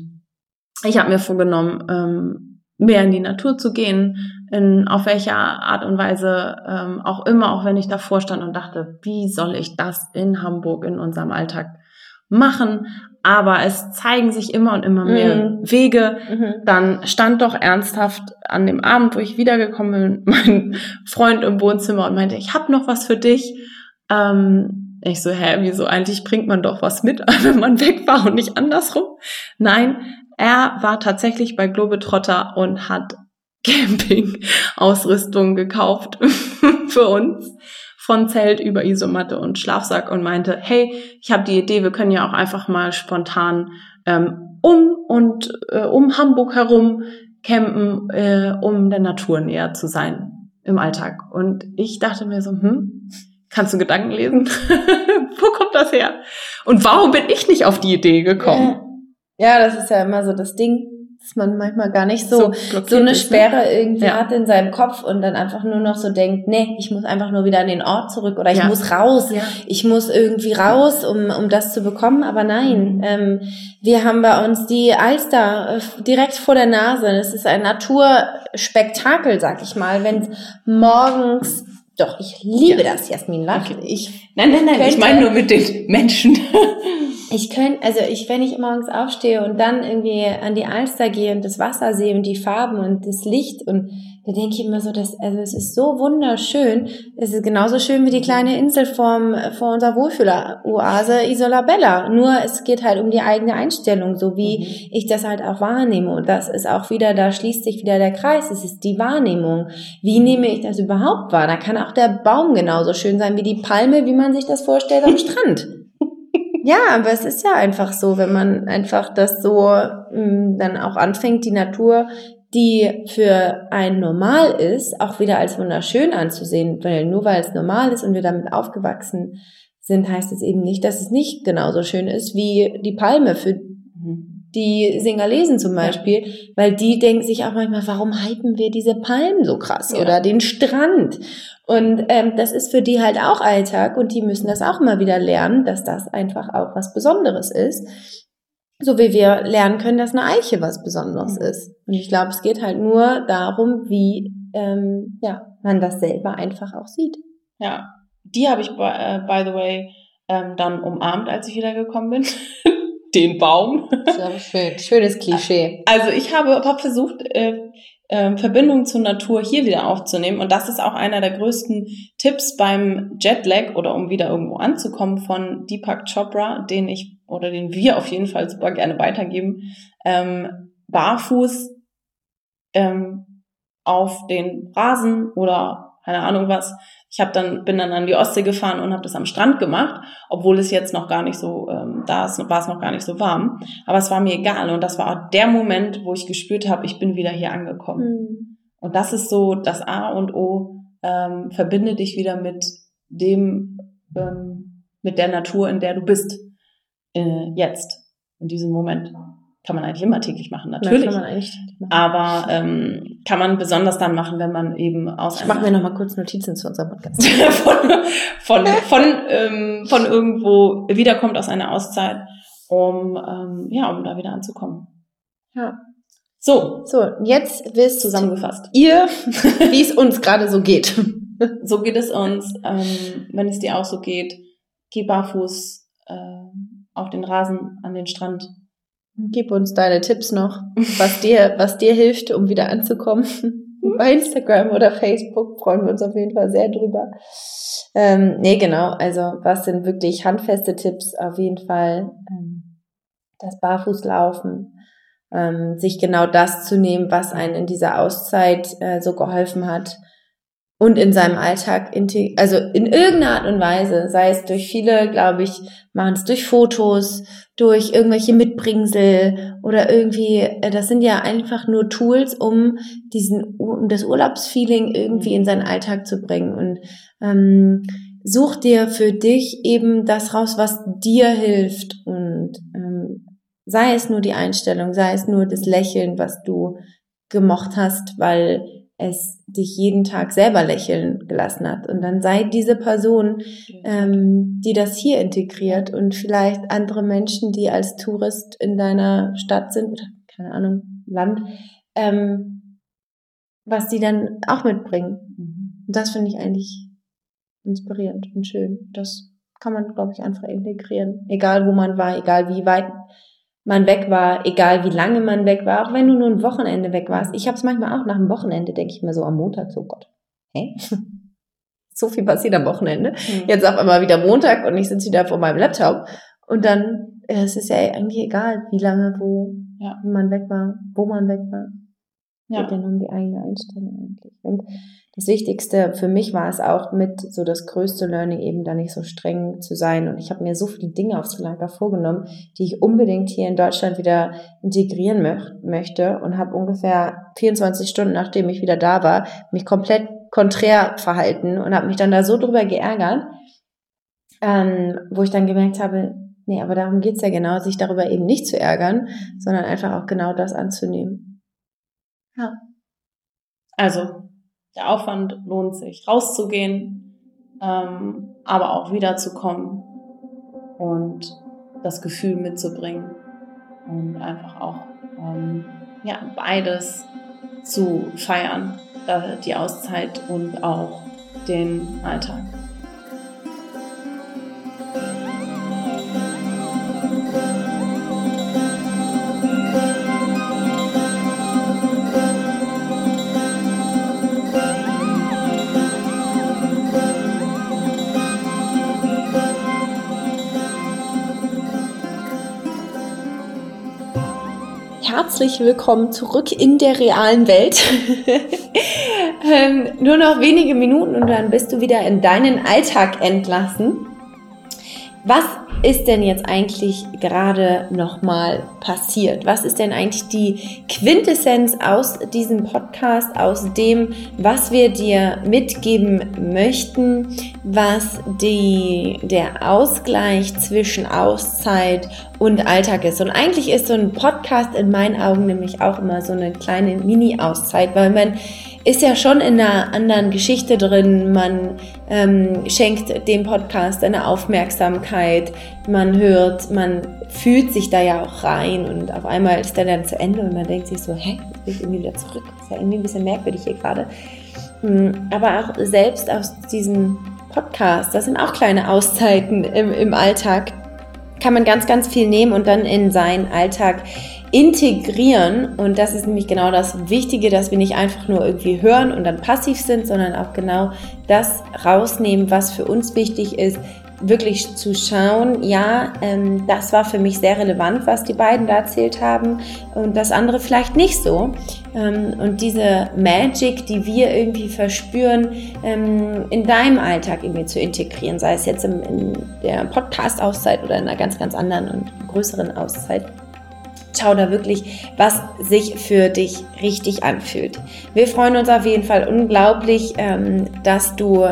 ich habe mir vorgenommen, ähm, mehr in die Natur zu gehen, in auf welcher Art und Weise ähm, auch immer, auch wenn ich davor stand und dachte, wie soll ich das in Hamburg in unserem Alltag machen? Aber es zeigen sich immer und immer mehr mhm. Wege. Mhm. Dann stand doch ernsthaft an dem Abend, wo ich wiedergekommen bin, mein Freund im Wohnzimmer und meinte, ich habe noch was für dich. Ähm, ich so, hä, wieso eigentlich bringt man doch was mit, wenn man weg war und nicht andersrum? Nein, er war tatsächlich bei Globetrotter und hat Camping-Ausrüstung gekauft für uns von Zelt über Isomatte und Schlafsack und meinte, hey, ich habe die Idee, wir können ja auch einfach mal spontan ähm, um und äh, um Hamburg herum campen, äh, um der Natur näher zu sein im Alltag. Und ich dachte mir so, hm, Kannst du Gedanken lesen? Wo kommt das her? Und warum bin ich nicht auf die Idee gekommen?
Ja. ja, das ist ja immer so das Ding, dass man manchmal gar nicht so, so, so eine ist, ne? Sperre ne? irgendwie ja. hat in seinem Kopf und dann einfach nur noch so denkt, nee, ich muss einfach nur wieder an den Ort zurück oder ich ja. muss raus. Ja. Ich muss irgendwie raus, um, um das zu bekommen. Aber nein, mhm. ähm, wir haben bei uns die Alster äh, direkt vor der Nase. Es ist ein Naturspektakel, sag ich mal, wenn morgens doch, ich liebe ja. das, Jasmin Lack. Okay. Ich
nein, nein, nein, könnte, ich meine nur mit den Menschen.
ich könnte, also ich, wenn ich morgens aufstehe und dann irgendwie an die Alster gehe und das Wasser sehe und die Farben und das Licht und da denke ich immer so, dass, also es ist so wunderschön. Es ist genauso schön wie die kleine Insel vom, vor unserer Wohlfühler-Oase Isola Bella. Nur es geht halt um die eigene Einstellung, so wie mhm. ich das halt auch wahrnehme. Und das ist auch wieder, da schließt sich wieder der Kreis. Es ist die Wahrnehmung. Wie nehme ich das überhaupt wahr? Da kann auch der Baum genauso schön sein wie die Palme, wie man sich das vorstellt am Strand. Ja, aber es ist ja einfach so, wenn man einfach das so mh, mm, dann auch anfängt, die Natur die für ein normal ist, auch wieder als wunderschön anzusehen, weil nur weil es normal ist und wir damit aufgewachsen sind, heißt es eben nicht, dass es nicht genauso schön ist wie die Palme für die Singalesen zum Beispiel, ja. weil die denken sich auch manchmal, warum hypen wir diese Palmen so krass ja. oder den Strand? Und ähm, das ist für die halt auch Alltag und die müssen das auch immer wieder lernen, dass das einfach auch was Besonderes ist. So wie wir lernen können, dass eine Eiche was Besonderes mhm. ist. Und ich glaube, es geht halt nur darum, wie ähm, ja, man das selber einfach auch sieht.
Ja, die habe ich, by, uh, by the way, ähm, dann umarmt, als ich wiedergekommen bin. Den Baum.
Schön. Schönes Klischee.
Also ich habe, habe versucht, äh, äh, Verbindung zur Natur hier wieder aufzunehmen. Und das ist auch einer der größten Tipps beim Jetlag oder um wieder irgendwo anzukommen von Deepak Chopra, den ich oder den wir auf jeden Fall super gerne weitergeben, ähm, barfuß ähm, auf den Rasen oder keine Ahnung was. Ich habe dann bin dann an die Ostsee gefahren und habe das am Strand gemacht, obwohl es jetzt noch gar nicht so ähm, da ist, war es noch gar nicht so warm. Aber es war mir egal und das war auch der Moment, wo ich gespürt habe, ich bin wieder hier angekommen. Mhm. Und das ist so das A und O. Ähm, verbinde dich wieder mit dem, ähm, mit der Natur, in der du bist äh, jetzt, in diesem Moment. Kann man eigentlich immer täglich machen, natürlich. Ja, kann man eigentlich machen. Aber ähm, kann man besonders dann machen, wenn man eben aus
Ich mache mir nochmal kurz Notizen zu unserem Podcast.
von, von, von, ähm, von irgendwo wiederkommt aus einer Auszeit, um, ähm, ja, um da wieder anzukommen.
Ja. So. So, jetzt wisst zusammengefasst. Ihr, wie es uns gerade so geht.
so geht es uns. Ähm, wenn es dir auch so geht, geh barfuß, äh, auf den Rasen, an den Strand.
Gib uns deine Tipps noch, was dir, was dir hilft, um wieder anzukommen. Bei Instagram oder Facebook freuen wir uns auf jeden Fall sehr drüber. Ähm, nee, genau. Also, was sind wirklich handfeste Tipps? Auf jeden Fall ähm, das Barfußlaufen, ähm, sich genau das zu nehmen, was einen in dieser Auszeit äh, so geholfen hat und in seinem Alltag, also in irgendeiner Art und Weise, sei es durch viele, glaube ich, machen es durch Fotos, durch irgendwelche Mitbringsel oder irgendwie, äh, das sind ja einfach nur Tools, um diesen, um das Urlaubsfeeling irgendwie in seinen Alltag zu bringen. Und ähm, such dir für dich eben das raus, was dir hilft. Und ähm, sei es nur die Einstellung, sei es nur das Lächeln, was du gemocht hast, weil es dich jeden Tag selber lächeln gelassen hat. Und dann sei diese Person, ähm, die das hier integriert und vielleicht andere Menschen, die als Tourist in deiner Stadt sind oder keine Ahnung, Land, ähm, was die dann auch mitbringen. Mhm. Und das finde ich eigentlich inspirierend und schön. Das kann man, glaube ich, einfach integrieren. Egal wo man war, egal wie weit man weg war, egal wie lange man weg war, auch wenn du nur ein Wochenende weg warst. Ich habe es manchmal auch nach dem Wochenende, denke ich mir so am Montag, so Gott, hä? so viel passiert am Wochenende. Mhm. Jetzt auf einmal wieder Montag und ich sitze wieder vor meinem Laptop. Und dann, es ist ja eigentlich egal, wie lange, wo ja. man weg war, wo man weg war. Ja. Geht ja nur um die eigene Einstellung eigentlich. Und das Wichtigste für mich war es auch mit so das größte Learning eben da nicht so streng zu sein. Und ich habe mir so viele Dinge auf Sri Lanka vorgenommen, die ich unbedingt hier in Deutschland wieder integrieren mö möchte und habe ungefähr 24 Stunden, nachdem ich wieder da war, mich komplett konträr verhalten und habe mich dann da so drüber geärgert, ähm, wo ich dann gemerkt habe, nee, aber darum geht's ja genau, sich darüber eben nicht zu ärgern, sondern einfach auch genau das anzunehmen.
Ja. Also der Aufwand lohnt sich, rauszugehen, ähm, aber auch wiederzukommen und das Gefühl mitzubringen und einfach auch ähm, ja, beides zu feiern, die Auszeit und auch den Alltag.
Herzlich willkommen zurück in der realen Welt. ähm, nur noch wenige Minuten und dann bist du wieder in deinen Alltag entlassen. Was ist denn jetzt eigentlich gerade nochmal passiert? Was ist denn eigentlich die Quintessenz aus diesem Podcast, aus dem, was wir dir mitgeben möchten, was die, der Ausgleich zwischen Auszeit und Alltag ist? Und eigentlich ist so ein Podcast in meinen Augen nämlich auch immer so eine kleine Mini-Auszeit, weil man ist ja schon in einer anderen Geschichte drin. Man ähm, schenkt dem Podcast eine Aufmerksamkeit, man hört, man fühlt sich da ja auch rein und auf einmal ist der dann zu Ende und man denkt sich so, hä, jetzt bin ich irgendwie wieder zurück. Das ist ja irgendwie ein bisschen merkwürdig hier gerade. Hm, aber auch selbst aus diesem Podcast, das sind auch kleine Auszeiten im, im Alltag, kann man ganz, ganz viel nehmen und dann in seinen Alltag integrieren. Und das ist nämlich genau das Wichtige, dass wir nicht einfach nur irgendwie hören und dann passiv sind, sondern auch genau das rausnehmen, was für uns wichtig ist, wirklich zu schauen, ja, ähm, das war für mich sehr relevant, was die beiden da erzählt haben und das andere vielleicht nicht so. Ähm, und diese Magic, die wir irgendwie verspüren, ähm, in deinem Alltag irgendwie zu integrieren, sei es jetzt in, in der Podcast-Auszeit oder in einer ganz, ganz anderen und größeren Auszeit schau da wirklich, was sich für dich richtig anfühlt. Wir freuen uns auf jeden Fall unglaublich, ähm, dass du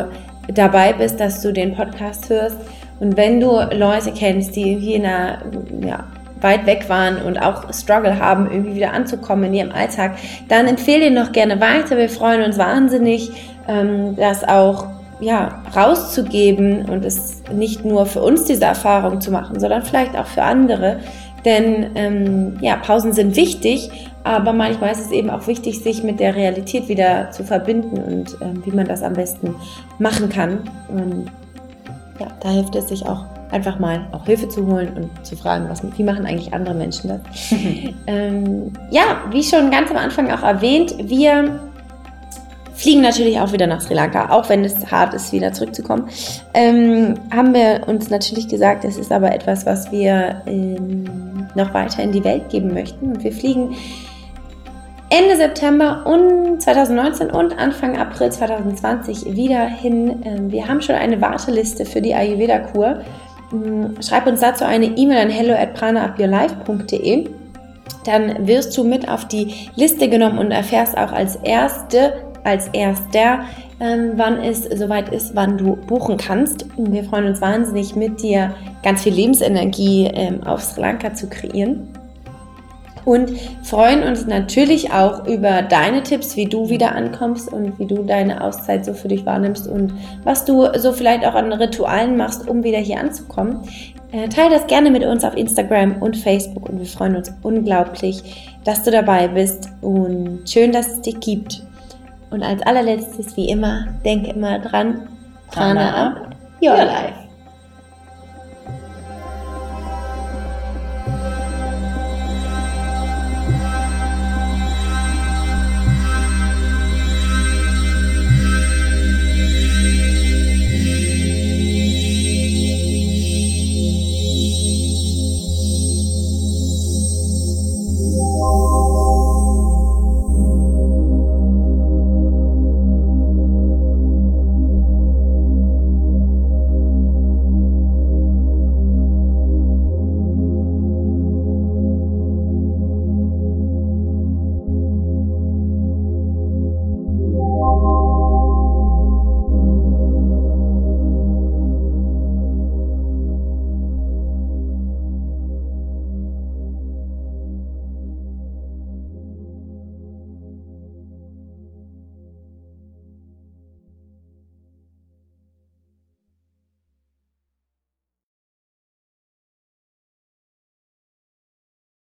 dabei bist, dass du den Podcast hörst. Und wenn du Leute kennst, die hier in einer, ja, weit weg waren und auch Struggle haben, irgendwie wieder anzukommen in ihrem Alltag, dann empfehle ihn noch gerne weiter. Wir freuen uns wahnsinnig, ähm, das auch ja, rauszugeben und es nicht nur für uns diese Erfahrung zu machen, sondern vielleicht auch für andere. Denn ähm, ja, Pausen sind wichtig, aber manchmal ist es eben auch wichtig, sich mit der Realität wieder zu verbinden und ähm, wie man das am besten machen kann. Und ja, da hilft es sich auch einfach mal auch Hilfe zu holen und zu fragen, was, wie machen eigentlich andere Menschen das. ähm, ja, wie schon ganz am Anfang auch erwähnt, wir fliegen natürlich auch wieder nach Sri Lanka, auch wenn es hart ist, wieder zurückzukommen. Ähm, haben wir uns natürlich gesagt, es ist aber etwas, was wir ähm, noch weiter in die Welt geben möchten. Und wir fliegen Ende September und 2019 und Anfang April 2020 wieder hin. Ähm, wir haben schon eine Warteliste für die Ayurveda-Kur. Ähm, schreib uns dazu eine E-Mail an hello at pranaupyourlife.de. Dann wirst du mit auf die Liste genommen und erfährst auch als erste als erster, ähm, wann es soweit ist, wann du buchen kannst. Wir freuen uns wahnsinnig, mit dir ganz viel Lebensenergie ähm, auf Sri Lanka zu kreieren. Und freuen uns natürlich auch über deine Tipps, wie du wieder ankommst und wie du deine Auszeit so für dich wahrnimmst und was du so vielleicht auch an Ritualen machst, um wieder hier anzukommen. Äh, teile das gerne mit uns auf Instagram und Facebook und wir freuen uns unglaublich, dass du dabei bist und schön, dass es dich gibt. Und als allerletztes, wie immer, denke immer dran, Prana up your life.